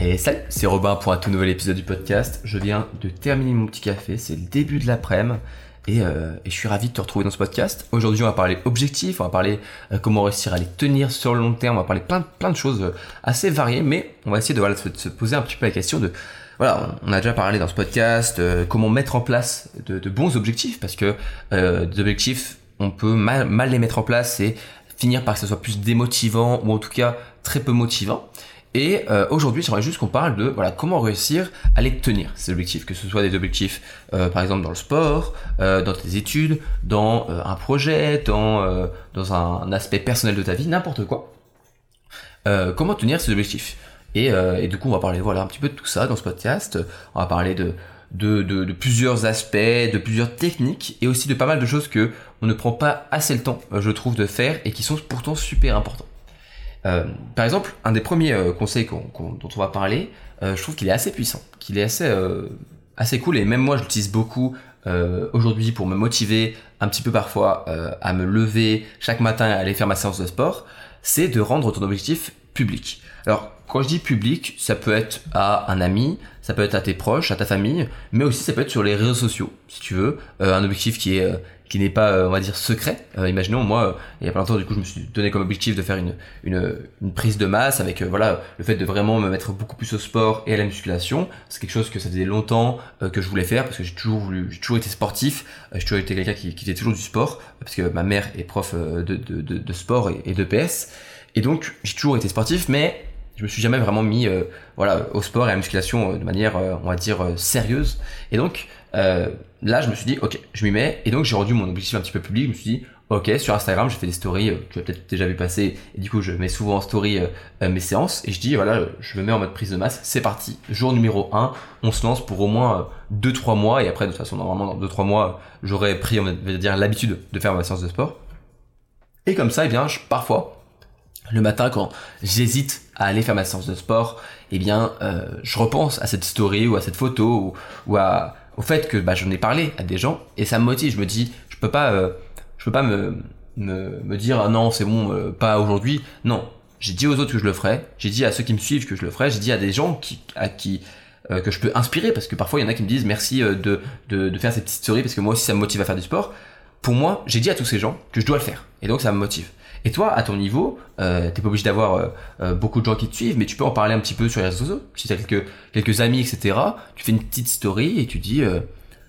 Et salut, c'est Robin pour un tout nouvel épisode du podcast. Je viens de terminer mon petit café, c'est le début de l'après-midi. Et, euh, et, je suis ravi de te retrouver dans ce podcast. Aujourd'hui, on va parler objectifs, on va parler euh, comment réussir à les tenir sur le long terme, on va parler plein, plein de choses euh, assez variées, mais on va essayer de, voilà, de se poser un petit peu la question de, voilà, on a déjà parlé dans ce podcast, euh, comment mettre en place de, de, bons objectifs, parce que euh, des objectifs, on peut mal, mal les mettre en place et finir par que ce soit plus démotivant, ou en tout cas très peu motivant. Et euh, aujourd'hui, j'aimerais juste qu'on parle de voilà comment réussir à les tenir ces objectifs, que ce soit des objectifs euh, par exemple dans le sport, euh, dans tes études, dans euh, un projet, dans dans un, aspect personnel de ta vie, n'importe quoi. Comment tenir ces objectifs? Et, du coup, on va parler voilà un petit peu de tout ça dans ce podcast. On va parler de de, de, plusieurs aspects, de plusieurs techniques et aussi de pas mal de choses que on ne prend pas assez le temps, je trouve, de faire et qui sont pourtant super importants. Euh, par exemple, un des premiers euh, conseils dont on va parler, euh, je trouve qu'il est assez puissant, qu'il est assez assez cool et même moi je l'utilise beaucoup aujourd'hui pour me motiver un petit peu parfois à me lever chaque matin et à aller faire ma séance de sport, c'est de rendre ton objectif public. Alors quand je dis public, ça peut être à un ami, ça peut être à tes proches, à ta famille, mais aussi ça peut être sur les réseaux sociaux, si tu veux, un objectif qui est qui n'est pas, on va dire, secret. Euh, imaginons, moi, il y a pas longtemps, du coup, je me suis donné comme objectif de faire une, une, prise de masse avec, euh, voilà, le fait de vraiment me mettre beaucoup plus au sport et à la musculation. C'est quelque chose que ça faisait longtemps euh, que je voulais faire parce que j'ai toujours voulu, j'ai toujours été sportif. j'ai toujours été quelqu'un qui, qui faisait toujours du sport parce que ma mère est prof de, de, de, sport et, et de PS. Et donc, j'ai toujours été sportif, mais je me suis jamais vraiment mis euh, voilà au sport et à la musculation de manière on va dire sérieuse et donc euh, là, je me suis dit, ok, je m'y mets. Et donc, j'ai rendu mon objectif un petit peu public. Je me suis dit, ok, sur Instagram, j'ai fait des stories euh, que tu as peut-être déjà vu passer. Et du coup, je mets souvent en story euh, mes séances. Et je dis, voilà, je me mets en mode prise de masse. C'est parti. Jour numéro 1, on se lance pour au moins 2-3 mois. Et après, de toute façon, normalement, dans 2-3 mois, j'aurais pris, on va dire, l'habitude de faire ma séance de sport. Et comme ça, eh bien, je, parfois, le matin, quand j'hésite à aller faire ma séance de sport, eh bien, euh, je repense à cette story ou à cette photo ou à au fait que bah, j'en ai parlé à des gens et ça me motive. Je me dis, je peux pas, euh, je peux pas me, dire ah non c'est bon, euh, pas aujourd'hui. Non, j'ai dit aux autres que je le ferais. J'ai dit à ceux qui me suivent que je le ferais. J'ai dit à des gens qui, à qui euh, que je peux inspirer parce que parfois il y en a qui me disent merci de, faire cette petite story parce que moi aussi ça me motive à faire du sport. Pour moi, j'ai dit à tous ces gens que je dois le faire et donc ça me motive. Et toi, à ton niveau, euh, t'es pas obligé d'avoir euh, euh, beaucoup de gens qui te suivent, mais tu peux en parler un petit peu sur les réseaux sociaux. Si t'as quelques quelques amis, etc. Tu fais une petite story et tu dis, euh,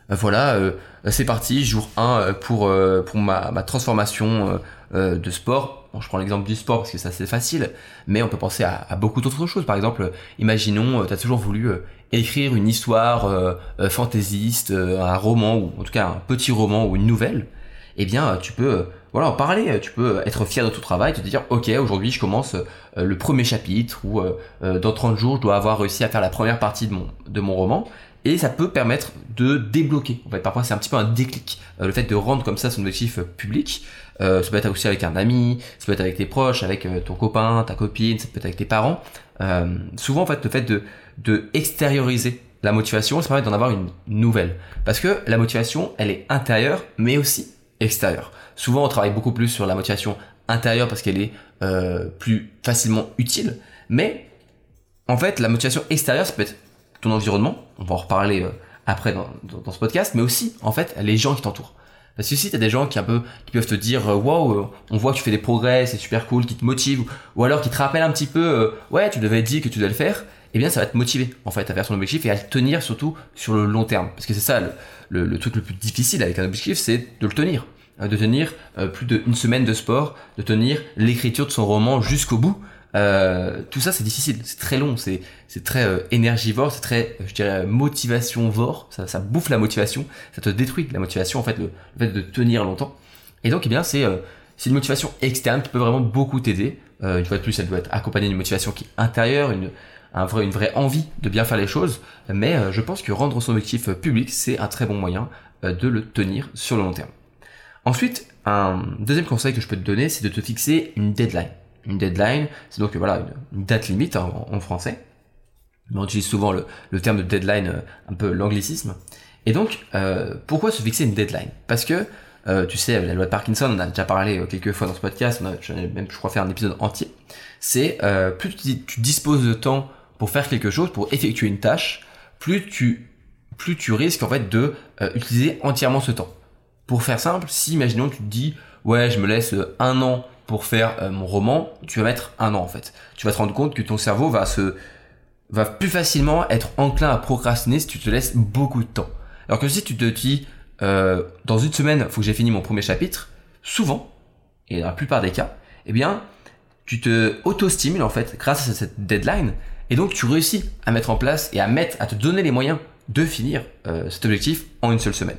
voilà, c'est parti, jour 1 pour pour ma, ma transformation de sport. Je prends l'exemple du sport parce que ça c'est facile, mais on peut penser à, beaucoup d'autres choses. Par exemple, imaginons, tu as toujours voulu écrire une histoire fantaisiste, un roman ou en tout cas un petit roman ou une nouvelle. Eh bien, tu peux voilà, en parler, tu peux être fier de ton travail, te dire ok aujourd'hui je commence euh, le premier chapitre ou euh, euh, dans 30 jours je dois avoir réussi à faire la première partie de mon, de mon roman et ça peut permettre de débloquer. En fait, parfois c'est un petit peu un déclic, le fait de rendre comme ça son objectif public. ça peut être aussi avec un ami, ça peut être avec tes proches, avec ton copain, ta copine, ça peut être avec tes parents. souvent en fait le fait de, de extérioriser la motivation, ça permet d'en avoir une nouvelle. Parce que la motivation, elle est intérieure, mais aussi Souvent, on travaille beaucoup plus sur la motivation intérieure parce qu'elle est euh, plus facilement utile. Mais en fait, la motivation extérieure, ça peut être ton environnement. On va en reparler euh, après dans, dans, ce podcast, mais aussi en fait les gens qui t'entourent. Parce que si t'as des gens qui un peu qui peuvent te dire waouh, wow, on voit que tu fais des progrès, c'est super cool, qui te motivent, ou alors qui te rappellent un petit peu euh, ouais, tu devais dire que tu dois le faire, eh bien ça va te motiver en fait à faire son objectif et à le tenir surtout sur le long terme. Parce que c'est ça le, le, le truc le plus difficile avec un objectif, c'est de le tenir de tenir euh, plus d'une semaine de sport, de tenir l'écriture de son roman jusqu'au bout. Euh, tout ça c'est difficile, c'est très long, c'est c'est très euh, énergivore, c'est très je dirais motivation-vore, ça, ça bouffe la motivation, ça te détruit la motivation en fait le, le fait de tenir longtemps. Et donc eh bien c'est euh, c'est une motivation externe qui peut vraiment beaucoup t'aider. Euh, une fois de plus, elle doit être accompagnée d'une motivation qui est intérieure, une un vrai, une vraie envie de bien faire les choses. Mais euh, je pense que rendre son objectif public c'est un très bon moyen de le tenir sur le long terme. Ensuite, un deuxième conseil que je peux te donner, c'est de te fixer une deadline. Une deadline, c'est donc voilà une, date limite en, en, français. On utilise souvent le, terme de deadline, euh, un peu l'anglicisme. Et donc, euh, pourquoi se fixer une deadline? Parce que, euh, tu sais, la loi de Parkinson, on a déjà parlé euh, quelques fois dans ce podcast, j'en ai même, je crois, fait un épisode entier. C'est euh, plus tu, tu, disposes de temps pour faire quelque chose, pour effectuer une tâche, plus tu, plus tu risques en fait de euh, utiliser entièrement ce temps. Pour faire simple, si imaginons tu te dis ouais je me laisse euh, un an pour faire euh, mon roman, tu vas mettre un an en fait. Tu vas te rendre compte que ton cerveau va se va plus facilement être enclin à procrastiner si tu te laisses beaucoup de temps. Alors que si tu te dis dans une semaine, faut que j'ai fini mon premier chapitre, souvent et dans la plupart des cas, eh bien tu te auto-stimules en fait grâce à cette deadline et donc tu réussis à mettre en place et à mettre, à te donner les moyens de finir euh, cet objectif en une seule semaine.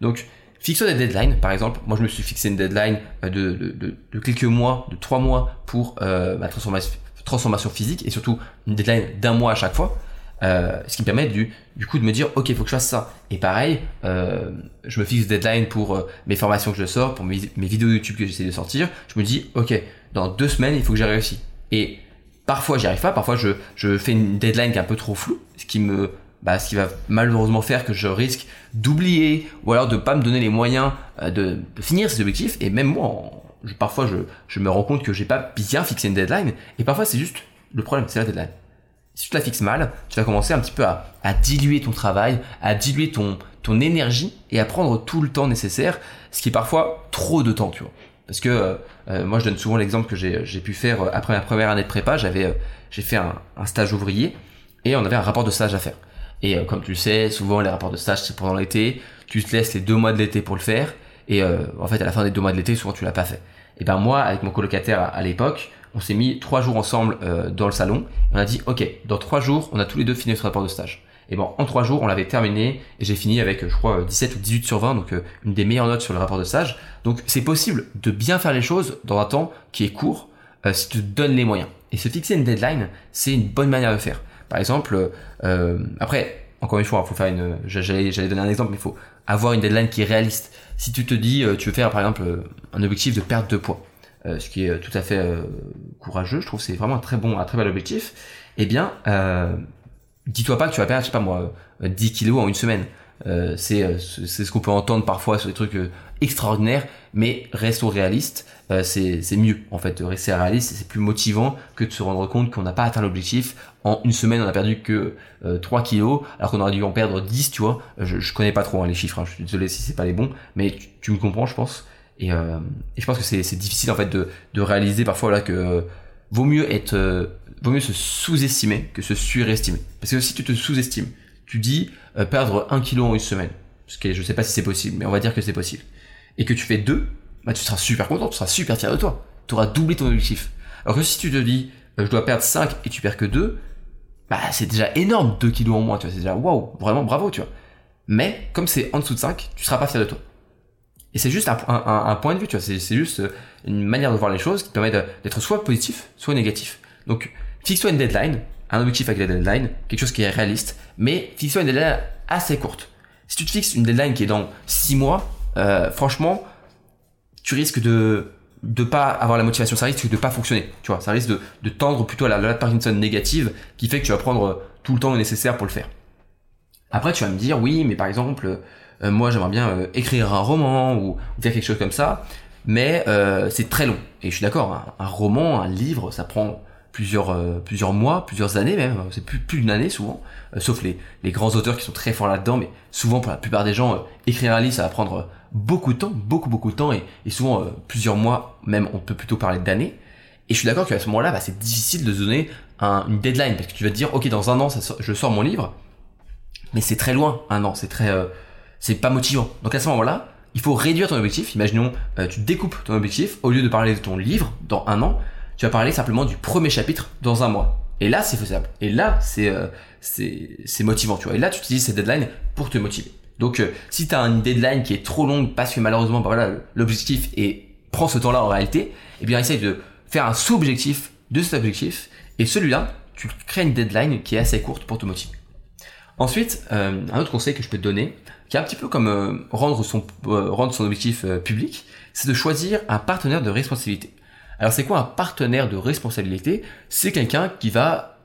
Donc fixe-toi des deadlines. Par exemple, moi je me suis fixé une deadline euh, de, de, de, quelques mois, de trois mois pour euh, ma transformation, physique et surtout une deadline d'un mois à chaque fois. Euh, ce qui me permet du, du coup de me dire ok faut que je fasse ça et pareil euh, je me fixe deadline pour euh, mes formations que je sors pour mes, mes vidéos YouTube que j'essaie de sortir je me dis ok dans deux semaines il faut que j'ai réussi et parfois j'y arrive pas. Parfois je, je fais une deadline qui est un peu trop floue ce qui me bah, ce qui va malheureusement faire que je risque d'oublier ou alors de pas me donner les moyens de, de finir ces objectifs. Et même moi je, parfois je, je me rends compte que j'ai pas bien fixé une deadline. Et parfois c'est juste le problème c'est la deadline. Si tu la fixes mal, tu vas commencer un petit peu à, diluer ton travail, à diluer ton, ton énergie et à prendre tout le temps nécessaire, ce qui est parfois trop de temps, tu vois. Parce que euh, euh, moi, je donne souvent l'exemple que j'ai pu faire euh, après ma première année de prépa. J'avais j'ai fait un, stage ouvrier et on avait un rapport de stage à faire. Et comme tu le sais, souvent les rapports de stage c'est pendant l'été. Tu te laisses les deux mois de l'été pour le faire. Et en fait, à la fin des deux mois de l'été, souvent tu l'as pas fait. Et ben moi, avec mon colocataire à l'époque, on s'est mis trois jours ensemble dans le salon. Et on a dit, ok, dans trois jours, on a tous les deux fini notre rapport de stage. Et bon, en trois jours, on l'avait terminé et j'ai fini avec, je crois, 17 ou 18 sur 20, donc euh, une des meilleures notes sur le rapport de stage. Donc c'est possible de bien faire les choses dans un temps qui est court euh, si tu te donnes les moyens. Et se fixer une deadline, c'est une bonne manière de faire. Par exemple, après, encore une fois, faut faire une. J'allais, donner un exemple, mais il faut avoir une deadline qui est réaliste. Si tu te dis, tu veux faire par exemple un objectif de perte de poids, euh, ce qui est tout à fait euh, courageux. Je trouve c'est vraiment un très bon, un très bel objectif. Eh bien, euh, dis-toi pas que tu vas perdre, je sais pas moi, 10 kilos en une semaine. c'est c'est ce qu'on peut entendre parfois sur des trucs extraordinaires, mais restons réalistes. c'est c'est mieux en fait de rester réaliste. C'est plus motivant que de se rendre compte qu'on n'a pas atteint l'objectif. En une semaine, on a perdu que 3 kilos, alors qu'on aurait dû en perdre 10, tu vois. Je, je connais pas trop hein, les chiffres, hein. je suis désolé si c'est pas les bons, mais tu, me comprends, je pense. Et, euh, je pense que c'est difficile en fait de, de réaliser parfois là que euh, vaut mieux être euh, vaut mieux se sous-estimer que se surestimer. Parce que si tu te sous-estimes, tu dis euh, perdre un kilo en une semaine, ce qui je sais pas si c'est possible, mais on va dire que c'est possible, et que tu fais deux, bah tu seras super content, tu seras super fier de toi, tu auras doublé ton objectif. Alors que si tu te dis je dois perdre 5 et tu perds que 2, bah c'est déjà énorme 2 kilos en moins, tu vois, c'est déjà waouh, vraiment bravo, tu vois. Mais comme c'est en dessous de 5, tu seras pas fier de toi. Et c'est juste un, point de vue, tu vois. C'est juste euh, une manière de voir les choses qui permet d'être soit positif, soit négatif. Donc, fixe-toi une deadline, un objectif avec la deadline, quelque chose qui est réaliste, mais fixe-toi une deadline assez courte. Si tu te fixes une deadline qui est dans 6 mois, euh, franchement, tu risques de de pas avoir la motivation, ça risque de pas fonctionner. Tu vois, ça risque de, de tendre plutôt à la, la Parkinson négative qui fait que tu vas prendre tout le temps nécessaire pour le faire. Après, tu vas me dire, oui, mais par exemple, euh, moi j'aimerais bien euh, écrire un roman ou, faire quelque chose comme ça, mais euh, c'est très long. Et je suis d'accord, un roman, un livre, ça prend plusieurs plusieurs mois, plusieurs années même, c'est plus plus d'une année souvent, sauf les les grands auteurs qui sont très forts là-dedans, mais souvent pour la plupart des gens, écrire un livre ça va prendre beaucoup de temps, beaucoup beaucoup de temps et, souvent plusieurs mois, même on peut plutôt parler d'années. Et je suis d'accord qu'à ce moment-là, bah, c'est difficile de donner un, une deadline parce que tu vas te dire, ok, dans un an, je sors mon livre, mais c'est très loin, un an, c'est très c'est pas motivant. Donc à ce moment-là, il faut réduire ton objectif. Imaginons, euh, tu découpes ton objectif. Au lieu de parler de ton livre dans un an, tu vas parler simplement du premier chapitre dans un mois. Et là, c'est faisable. Et là, c'est euh, motivant, tu vois. Et là, tu utilises cette deadline pour te motiver. Donc, euh, si tu as une deadline qui est trop longue parce que malheureusement, bah voilà, l'objectif et prend ce temps-là en réalité, eh bien, essaye de faire un sous-objectif de cet objectif. Et celui-là, tu crées une deadline qui est assez courte pour te motiver. Ensuite, un autre conseil que je peux te donner, qui est un petit peu comme euh, rendre son euh, rendre son objectif euh, public, c'est de choisir un partenaire de responsabilité. Alors c'est quoi un partenaire de responsabilité? C'est quelqu'un qui va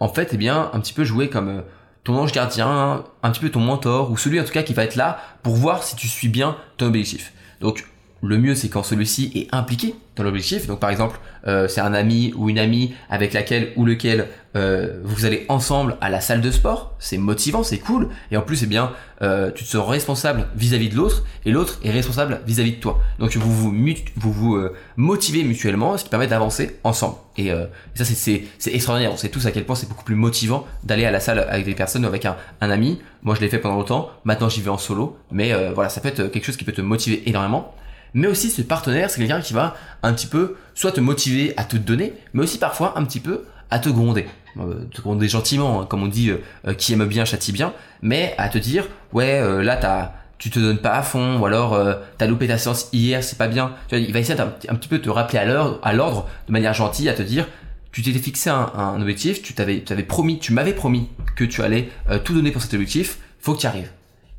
en fait eh bien un petit peu jouer comme ton ange gardien, un petit peu ton mentor ou celui en tout cas qui va être là pour voir si tu suis bien ton objectif. Donc le mieux c'est quand celui-ci est impliqué dans l'objectif. Donc par exemple, euh, c'est un ami ou une amie avec laquelle ou lequel euh, vous allez ensemble à la salle de sport. C'est motivant, c'est cool. Et en plus, c'est bien, euh, tu te sens responsable vis-à-vis de l'autre et l'autre est responsable vis-à-vis de toi. Donc vous vous, vous, euh, motivez mutuellement, ce qui permet d'avancer ensemble. Et, euh, ça, c'est extraordinaire. On sait tous à quel point c'est beaucoup plus motivant d'aller à la salle avec des personnes ou avec un, un ami. Moi, je l'ai fait pendant longtemps. Maintenant, j'y vais en solo. Mais voilà, ça peut être quelque chose qui peut te motiver énormément mais aussi ce partenaire, c'est quelqu'un qui va un petit peu soit te motiver à te donner, mais aussi parfois un petit peu à te gronder. Euh, te gronder gentiment, hein, comme on dit, euh, euh, qui aime bien châtie bien, mais à te dire, ouais, là, t'as, tu te donnes pas à fond, ou alors t'as loupé ta séance hier, c'est pas bien. Tu vois, il va essayer un petit peu te rappeler à l'ordre, de manière gentille, à te dire, tu t'étais fixé un, un, objectif, tu t'avais, tu promis, tu m'avais promis que tu allais tout donner pour cet objectif, faut que tu arrives.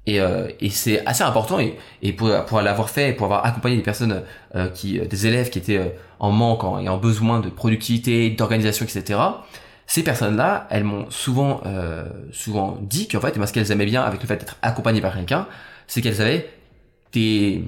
Et, euh, et c'est assez important et, pour, pour l'avoir fait pour avoir accompagné des personnes euh, qui des élèves qui étaient euh, en manque en, et en besoin de productivité d'organisation etc ces personnes là elles m'ont souvent souvent dit qu'en fait ce qu'elles aimaient bien avec le fait d'être accompagnées par quelqu'un c'est qu'elles avaient des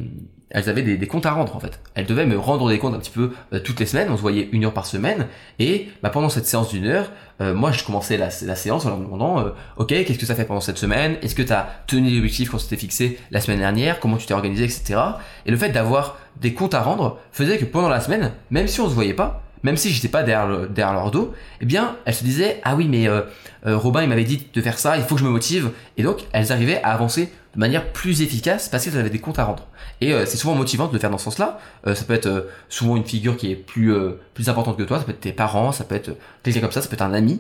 elles avaient des, comptes à rendre en fait. Elles devaient me rendre des comptes un petit peu euh, toutes les semaines. On se voyait une heure par semaine. Et bah, pendant cette séance d'une heure, euh, moi je commençais la, la, séance en leur demandant euh, Ok, qu'est-ce que ça fait pendant cette semaine? Est-ce que tu as tenu l'objectif qu'on s'était fixé la semaine dernière? Comment tu t'es organisé, etc. Et le fait d'avoir des comptes à rendre faisait que pendant la semaine, même si on se voyait pas, même si j'étais pas derrière, derrière leur dos, eh bien, elles se disaient ah oui mais Robin il m'avait dit de faire ça, il faut que je me motive, et donc elles arrivaient à avancer de manière plus efficace parce qu'elles avaient des comptes à rendre. Et euh, c'est souvent motivant de le faire dans ce sens-là. Euh, ça peut être euh, souvent une figure qui est plus plus importante que toi, ça peut être tes parents, ça peut être quelqu'un comme ça, ça peut être un ami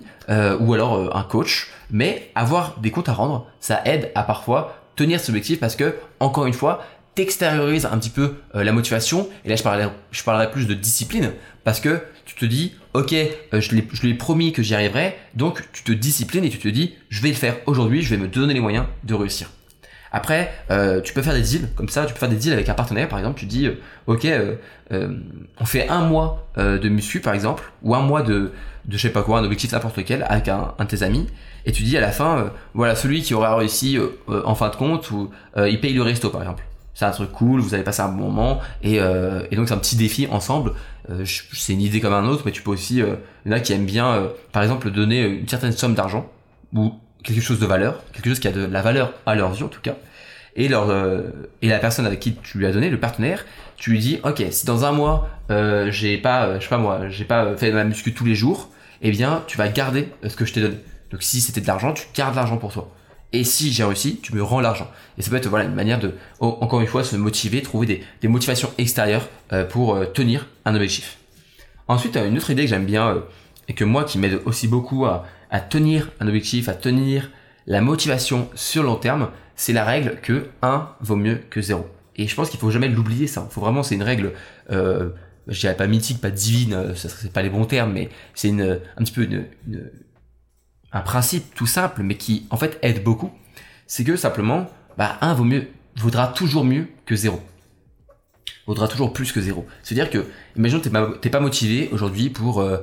ou alors un coach. Mais avoir des comptes à rendre, ça aide à parfois tenir cet objectif parce que encore une fois, t'extériorises un petit peu la motivation. Et là, je parlerai, je parlerai plus de discipline parce que tu te dis, ok, je, je lui ai promis que j'y arriverai, donc tu te disciplines et tu te dis, je vais le faire aujourd'hui, je vais me donner les moyens de réussir. Après, euh, tu peux faire des deals comme ça, tu peux faire des deals avec un partenaire, par exemple, tu dis, euh, ok, euh, on fait un mois de muscu, par exemple, ou un mois de, de je sais pas quoi, un objectif n'importe lequel, avec un, un, de tes amis, et tu dis à la fin, voilà, celui qui aura réussi en fin de compte, ou il paye le resto, par exemple. C'est un truc cool, vous allez passer un bon moment, et, et donc c'est un petit défi ensemble. c'est une idée comme un autre, mais tu peux aussi, en a qui aiment bien, par exemple, donner une certaine somme d'argent, ou quelque chose de valeur, quelque chose qui a de la valeur à leurs yeux en tout cas. Et, leur, euh, et la personne avec qui tu lui as donné, le partenaire, tu lui dis, ok, si dans un mois, euh, j'ai pas, euh, je sais pas moi, j'ai pas fait ma muscu tous les jours, eh bien, tu vas garder ce que je t'ai donné. Donc si c'était de l'argent, tu gardes l'argent pour toi. Et si j'ai réussi, tu me rends l'argent. Et ça peut être voilà une manière de, encore une fois, se motiver, trouver des, des motivations extérieures pour tenir un objectif. Ensuite, une autre idée que j'aime bien et que moi qui m'aide aussi beaucoup à, tenir un objectif, à tenir la motivation sur long terme, c'est la règle que 1 vaut mieux que 0. Et je pense qu'il faut jamais l'oublier ça. Faut vraiment, c'est une règle, euh, je dirais pas mythique, pas divine, euh, ce serait pas les bons termes, mais c'est une, un petit peu une, un principe tout simple, mais qui en fait aide beaucoup. C'est que simplement, bah 1 vaut mieux, vaudra toujours mieux que 0 vaudra toujours plus que 0. C'est-à-dire que, imagine t'es pas, pas motivé aujourd'hui pour euh,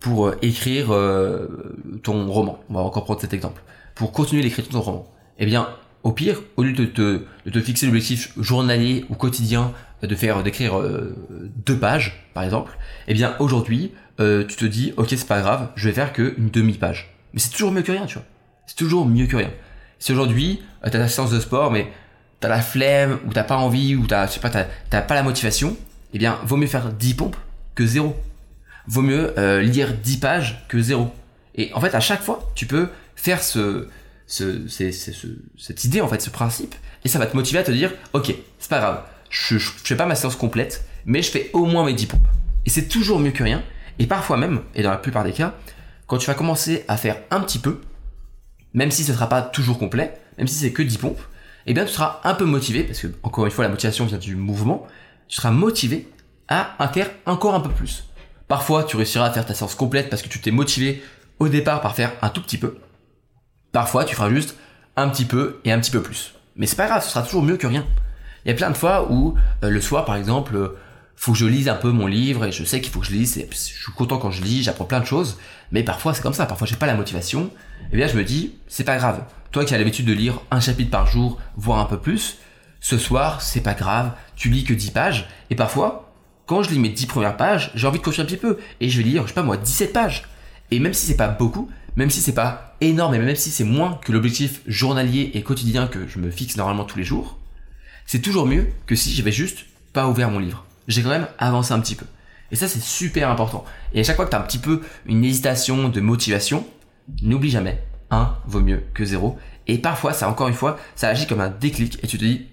pour euh, écrire euh, ton roman. On va encore prendre cet exemple. Pour continuer l'écriture de ton roman. Eh bien, au pire, au lieu de te, de te fixer l'objectif journalier ou quotidien de faire d'écrire deux pages, par exemple, eh bien aujourd'hui, tu te dis, ok, c'est pas grave, je vais faire que une demi-page. Mais c'est toujours mieux que rien, tu vois. C'est toujours mieux que rien. Si aujourd'hui, t'as ta séance de sport, mais t'as la flemme, ou t'as pas envie, ou t'as, je sais pas, t'as, pas la motivation, eh bien, vaut mieux faire 10 pompes que zéro vaut mieux euh, lire 10 pages que 0. Et en fait, à chaque fois, tu peux faire ce, ce, cette idée, en fait, ce principe, et ça va te motiver à te dire, ok, c'est pas grave, je, je, fais pas ma séance complète, mais je fais au moins mes 10 pompes. Et c'est toujours mieux que rien. Et parfois même, et dans la plupart des cas, quand tu vas commencer à faire un petit peu, même si ce ne sera pas toujours complet, même si c'est que 10 pompes, eh bien tu seras un peu motivé, parce que encore une fois la motivation vient du mouvement, tu seras motivé à en faire encore un peu plus. Parfois, tu réussiras à faire ta séance complète parce que tu t'es motivé au départ par faire un tout petit peu. Parfois, tu feras juste un petit peu et un petit peu plus. Mais c'est pas grave, ce sera toujours mieux que rien. Il y a plein de fois où euh, le soir, par exemple, euh, faut que je lise un peu mon livre et je sais qu'il faut que je lise. je suis content quand je lis, j'apprends plein de choses. Mais parfois, c'est comme ça. Parfois, j'ai pas la motivation. Et bien, je me dis, c'est pas grave. Toi qui as l'habitude de lire un chapitre par jour, voire un peu plus, Ce soir, c'est pas grave, tu lis que 10 pages, et parfois, quand je lis mes 10 premières pages, j'ai envie de continuer un petit peu, et je vais lire, je sais pas moi, 17 pages. Et même si c'est pas beaucoup, même si c'est pas énorme, et même si c'est moins que l'objectif journalier et quotidien que je me fixe normalement tous les jours, c'est toujours mieux que si j'avais juste pas ouvert mon livre. J'ai quand même avancé un petit peu. Et ça, c'est super important. Et à chaque fois que tu as un petit peu une hésitation de motivation, n'oublie jamais, 1 vaut mieux que 0. Et parfois, ça, encore une fois, ça agit comme un déclic et tu te dis,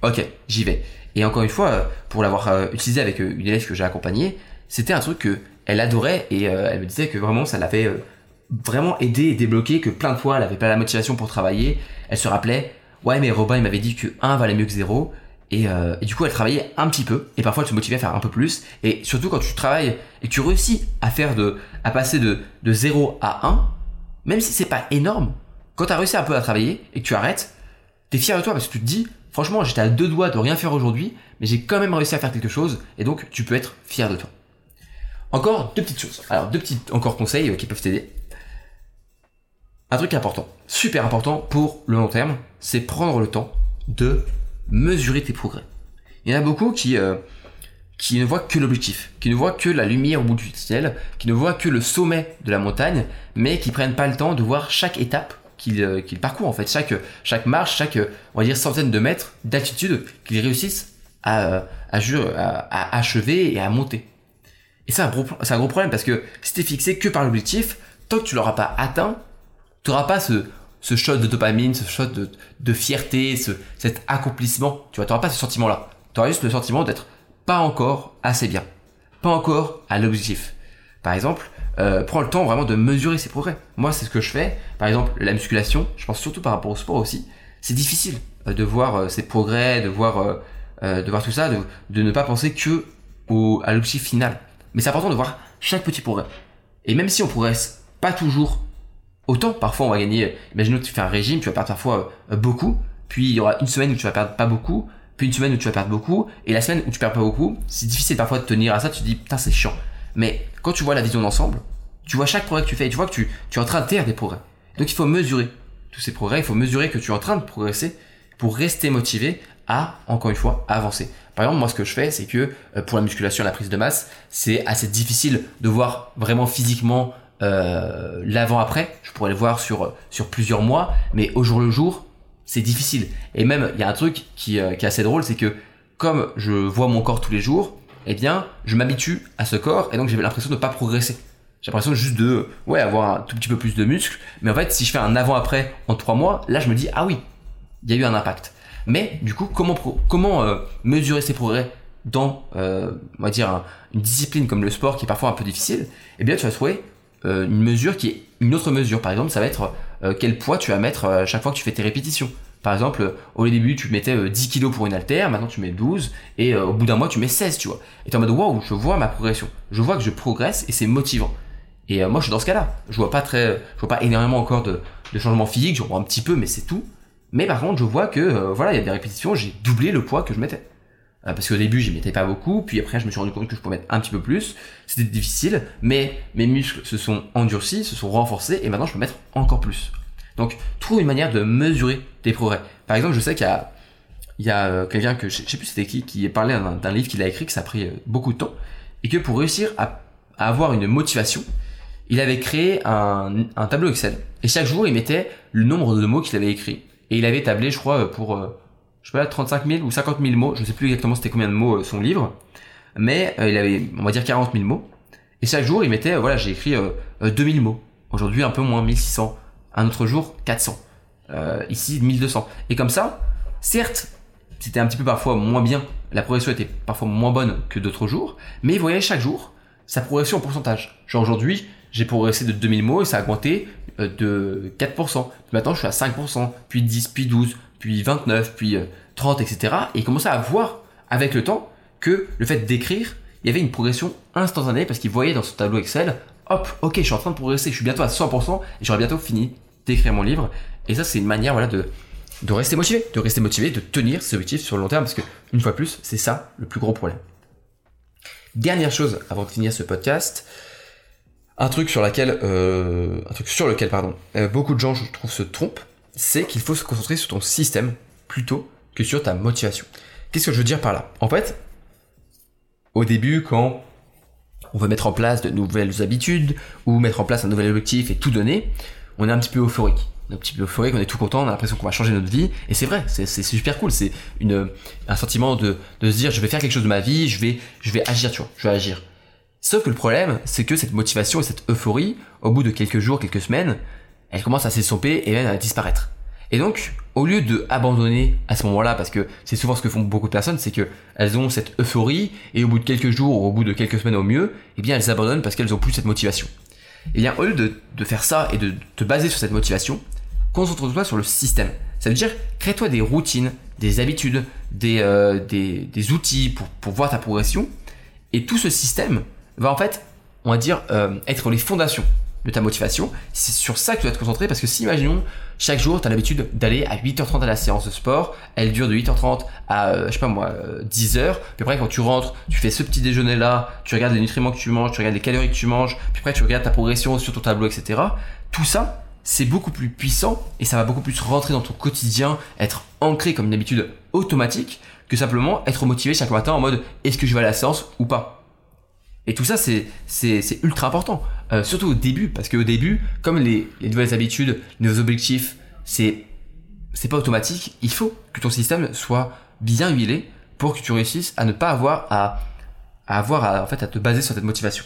ok, j'y vais. Et encore une fois, euh, pour l'avoir euh, utilisé avec euh, une élève que j'ai accompagnée, c'était un truc que elle adorait et elle me disait que vraiment ça l'avait vraiment aidé et débloqué, que plein de fois elle avait pas la motivation pour travailler. Elle se rappelait, ouais mais Robin il m'avait dit que 1 valait mieux que 0. Et, et, du coup, elle travaillait un petit peu, et parfois elle se motivait à faire un peu plus. Et surtout quand tu travailles et que tu réussis à faire de, à passer de, de 0 à 1, même si c'est pas énorme, quand tu as réussi un peu à travailler et que tu arrêtes, tu es fier de toi parce que tu te dis, franchement, j'étais à deux doigts de rien faire aujourd'hui, mais j'ai quand même réussi à faire quelque chose, et donc tu peux être fier de toi. Encore deux petites choses. Alors, deux petits encore conseils euh, qui peuvent t'aider. Un truc important, super important pour le long terme, c'est prendre le temps de mesurer tes progrès. Il y en a beaucoup qui, euh, qui ne voient que l'objectif, qui ne voient que la lumière au bout du ciel, qui ne voient que le sommet de la montagne, mais qui prennent pas le temps de voir chaque étape euh, qu'il parcourt en fait, chaque, chaque marche, chaque on va dire centaine de mètres d'altitude qu'ils réussissent à, à, à, achever et à monter. Et c'est un, gros, problème parce que si t'es fixé que par l'objectif, tant que tu l'auras pas atteint, tu n'auras pas ce, ce shot de dopamine, ce shot de, fierté, ce, cet accomplissement. Tu vois, pas ce sentiment-là. Tu auras juste le sentiment d'être pas encore assez bien, pas encore à l'objectif. Par exemple, euh, prends le temps vraiment de mesurer ses progrès. Moi, c'est ce que je fais. Par exemple, la musculation, je pense surtout par rapport au sport aussi. C'est difficile euh, de voir euh, ses progrès, de voir, de voir tout ça, de, de ne pas penser que au, à l'objectif final. Mais c'est important de voir chaque petit progrès. Et même si on progresse pas toujours autant, parfois on va gagner. Imaginons que tu fais un régime, tu vas perdre parfois beaucoup, puis il y aura une semaine où tu vas perdre pas beaucoup, puis une semaine où tu vas perdre beaucoup, et la semaine où tu perds pas beaucoup, c'est difficile parfois de tenir à ça. Tu te dis putain c'est chiant. Mais quand tu vois la vision d'ensemble, tu vois chaque progrès que tu fais et tu vois que tu, tu es en train de faire des progrès. Donc il faut mesurer tous ces progrès, il faut mesurer que tu es en train de progresser pour rester motivé à, encore une fois, avancer. Par exemple, moi ce que je fais, c'est que euh, pour la musculation, la prise de masse, c'est assez difficile de voir vraiment physiquement euh, l'avant-après. Je pourrais le voir sur, sur plusieurs mois, mais au jour le jour, c'est difficile. Et même, il y a un truc qui, euh, qui est assez drôle, c'est que comme je vois mon corps tous les jours, eh bien, je m'habitue à ce corps et donc j'ai l'impression de ne pas progresser. J'ai l'impression juste de, ouais, avoir un tout petit peu plus de muscles. Mais en fait, si je fais un avant-après en trois mois, là, je me dis, ah oui, il y a eu un impact. Mais du coup, comment, comment euh, mesurer ces progrès dans, on va dire, une discipline comme le sport qui est parfois un peu difficile? Eh bien, tu vas trouver une mesure qui est une autre mesure. Par exemple, ça va être quel poids tu vas mettre chaque fois que tu fais tes répétitions. Par exemple, au début, tu mettais 10 kg pour une haltère, maintenant tu mets 12, et au bout d'un mois, tu mets 16, tu vois. Et tu es en mode, waouh, je vois ma progression. Je vois que je progresse et c'est motivant. Et euh, moi, je suis dans ce cas-là. Je vois pas très, je vois pas énormément encore de, de changements physiques, je vois un petit peu, mais c'est tout. Mais par contre, je vois que, euh, voilà, il y a des répétitions, j'ai doublé le poids que je mettais. Euh, parce qu'au début, j'y mettais pas beaucoup, puis après, je me suis rendu compte que je pouvais mettre un petit peu plus. C'était difficile, mais mes muscles se sont endurcis, se sont renforcés, et maintenant, je peux mettre encore plus. Donc, trouve une manière de mesurer tes progrès. Par exemple, je sais qu'il y a, a quelqu'un que, je sais plus c'était qui, qui parlé d'un livre qu'il a écrit, que ça a pris beaucoup de temps, et que pour réussir à, avoir une motivation, il avait créé un, tableau Excel. Et chaque jour, il mettait le nombre de mots qu'il avait écrit. Et il avait tablé, je crois, pour, euh, je sais pas, 35 000 ou 50 000 mots. Je ne sais plus exactement c'était combien de mots euh, son livre. Mais euh, il avait, on va dire, 40 000 mots. Et chaque jour, il mettait, voilà, j'ai écrit 2000 mots. Aujourd'hui, un peu moins, 1600. Un autre jour, 400. ici, 1200. Et comme ça, certes, c'était un petit peu parfois moins bien. La progression était parfois moins bonne que d'autres jours. Mais il voyait chaque jour sa progression en pourcentage. Genre aujourd'hui, j'ai progressé de 2000 mots et ça a augmenté euh, de 4%. Maintenant, je suis à 5%, puis 10, puis 12, puis 29, puis 30, etc. Et il commençait à voir avec le temps que le fait d'écrire, il y avait une progression instantanée parce qu'il voyait dans ce tableau Excel, hop, ok, je suis en train de progresser, je suis bientôt à 100% et j'aurai bientôt fini d'écrire mon livre. Et ça, c'est une manière, voilà, de, de rester motivé, de rester motivé, de tenir ce objectif sur le long terme parce que, une fois plus, c'est ça le plus gros problème. Dernière chose avant de finir ce podcast, un truc sur euh, lequel, pardon, euh, beaucoup de gens, je trouve, se trompent, c'est qu'il faut se concentrer sur ton système plutôt que sur ta motivation. Qu'est-ce que je veux dire par là? En fait, au début, quand on veut mettre en place de nouvelles habitudes ou mettre en place un nouvel objectif et tout donner, on est un petit peu euphorique. On est un petit peu euphorique, on est tout content, on a l'impression qu'on va changer notre vie. Et c'est vrai, c'est super cool. C'est un sentiment de, de se dire je vais faire quelque chose de ma vie, je vais, je vais agir, tu vois, je vais agir. Sauf que le problème, c'est que cette motivation et cette euphorie, au bout de quelques jours, quelques semaines, elle commence à s'estomper et même à disparaître. Et donc, au lieu de abandonner à ce moment-là, parce que c'est souvent ce que font beaucoup de personnes, c'est que elles ont cette euphorie et au bout de quelques jours ou au bout de quelques semaines au mieux, eh bien elles abandonnent parce qu'elles ont plus cette motivation. Eh bien au lieu de, faire ça et de te baser sur cette motivation, concentre-toi sur le système. Ça veut dire crée-toi des routines, des habitudes, des, euh, des, outils pour, pour voir ta progression. Et tout ce système va en fait, on va dire, euh, être les fondations de ta motivation. C'est sur ça que tu dois te concentrer parce que si, imaginons, chaque jour, tu as l'habitude d'aller à 8h30 à la séance de sport, elle dure de 8h30 à, euh, je sais pas moi, 10h, euh, puis après quand tu rentres, tu fais ce petit déjeuner là, tu regardes les nutriments que tu manges, tu regardes les calories que tu manges, puis après tu regardes ta progression sur ton tableau, etc. Tout ça, c'est beaucoup plus puissant et ça va beaucoup plus rentrer dans ton quotidien, être ancré comme une habitude automatique que simplement être motivé chaque matin en mode est-ce que je vais à la séance ou pas? Et tout ça, c'est, c'est, ultra important. Euh, surtout au début, parce qu'au début, comme les, les, nouvelles habitudes, les nouveaux objectifs, c'est, c'est pas automatique, il faut que ton système soit bien huilé pour que tu réussisses à ne pas avoir à te baser sur cette motivation.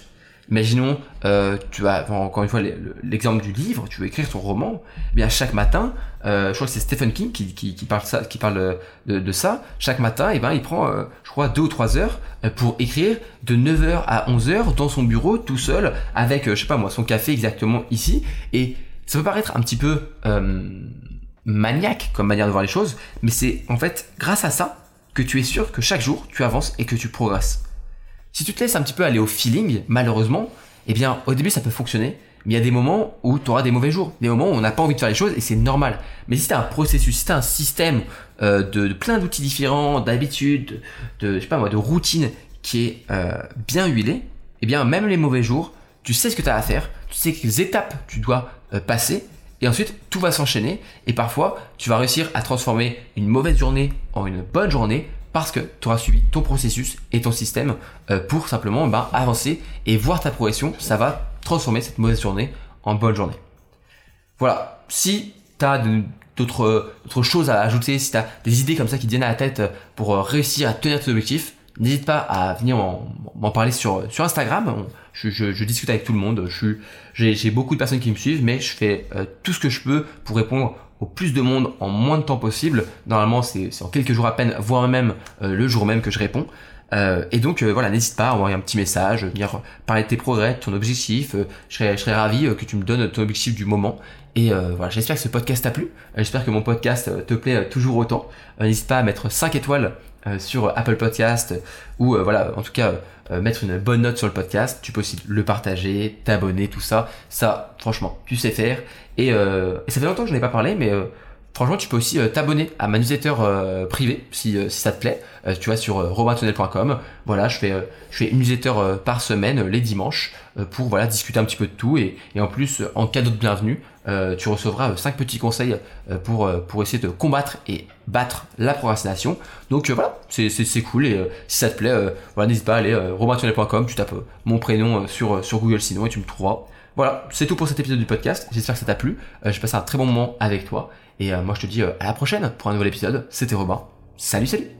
Imaginons, euh, tu as encore une fois l'exemple du livre, tu veux écrire ton roman. Eh bien chaque matin, euh, je crois que c'est Stephen King qui, parle ça, qui parle de, de, ça. Chaque matin, eh ben il prend, euh, je crois, deux ou trois heures euh, pour écrire de 9h à 11h dans son bureau tout seul avec, euh, je sais pas moi, son café exactement ici. Et ça peut paraître un petit peu maniaque comme manière de voir les choses, mais c'est en fait grâce à ça que tu es sûr que chaque jour tu avances et que tu progresses. Si tu te laisses un petit peu aller au feeling, malheureusement, eh bien, au début, ça peut fonctionner. Mais il y a des moments où tu auras des mauvais jours, des moments où on n'a pas envie de faire les choses et c'est normal. Mais si tu as un processus, si tu as un système euh, de, plein d'outils différents, d'habitudes, de, je pas moi, de routine qui est euh, bien huilé, eh bien, même les mauvais jours, tu sais ce que tu as à faire, tu sais quelles étapes tu dois euh, passer et ensuite, tout va s'enchaîner et parfois, tu vas réussir à transformer une mauvaise journée en une bonne journée parce que tu auras suivi ton processus et ton système euh, pour simplement ben, avancer et voir ta progression. Ça va transformer cette mauvaise journée en bonne journée. Voilà. Si tu as d'autres choses à ajouter, si tu as des idées comme ça qui viennent à la tête pour euh, réussir à tenir tes objectifs, n'hésite pas à venir m'en parler sur, Instagram. Je, discute avec tout le monde. J'ai beaucoup de personnes qui me suivent, mais je fais euh, tout ce que je peux pour répondre au plus de monde en moins de temps possible. Normalement, c'est en quelques jours à peine, voire même euh, le jour même que je réponds. Euh, et donc euh, voilà, n'hésite pas à envoyer un petit message, venir parler de tes progrès, de ton objectif. je, serais, je serais ravi que tu me donnes ton objectif du moment. Et voilà, j'espère que ce podcast t'a plu. j'espère que mon podcast te plaît toujours autant. n'hésite pas à mettre 5 étoiles sur Apple Podcast ou voilà, en tout cas mettre une bonne note sur le podcast. Tu peux aussi le partager, t'abonner, tout ça. Ça, franchement, tu sais faire. Et, euh, et ça fait longtemps que je n'ai pas parlé, mais euh, franchement, tu peux aussi euh, t'abonner à ma newsletter euh, privée si, si ça te plaît. tu vois, sur robintonel.com. Voilà, je fais, je fais une newsletter par semaine, les dimanches, pour voilà discuter un petit peu de tout. Et, et en plus, en cadeau de bienvenue, tu recevras cinq petits conseils pour, pour essayer de combattre et battre la procrastination. Donc voilà, c'est, c'est, cool. Et si ça te plaît, voilà, n'hésite pas à aller euh, tu tapes mon prénom sur, sur Google sinon et tu me trouveras. Voilà, c'est tout pour cet épisode du podcast. J'espère que ça t'a plu. Euh, J'ai passé un très bon moment avec toi. Et euh, moi, je te dis euh, à la prochaine pour un nouvel épisode. C'était Robin. Salut, salut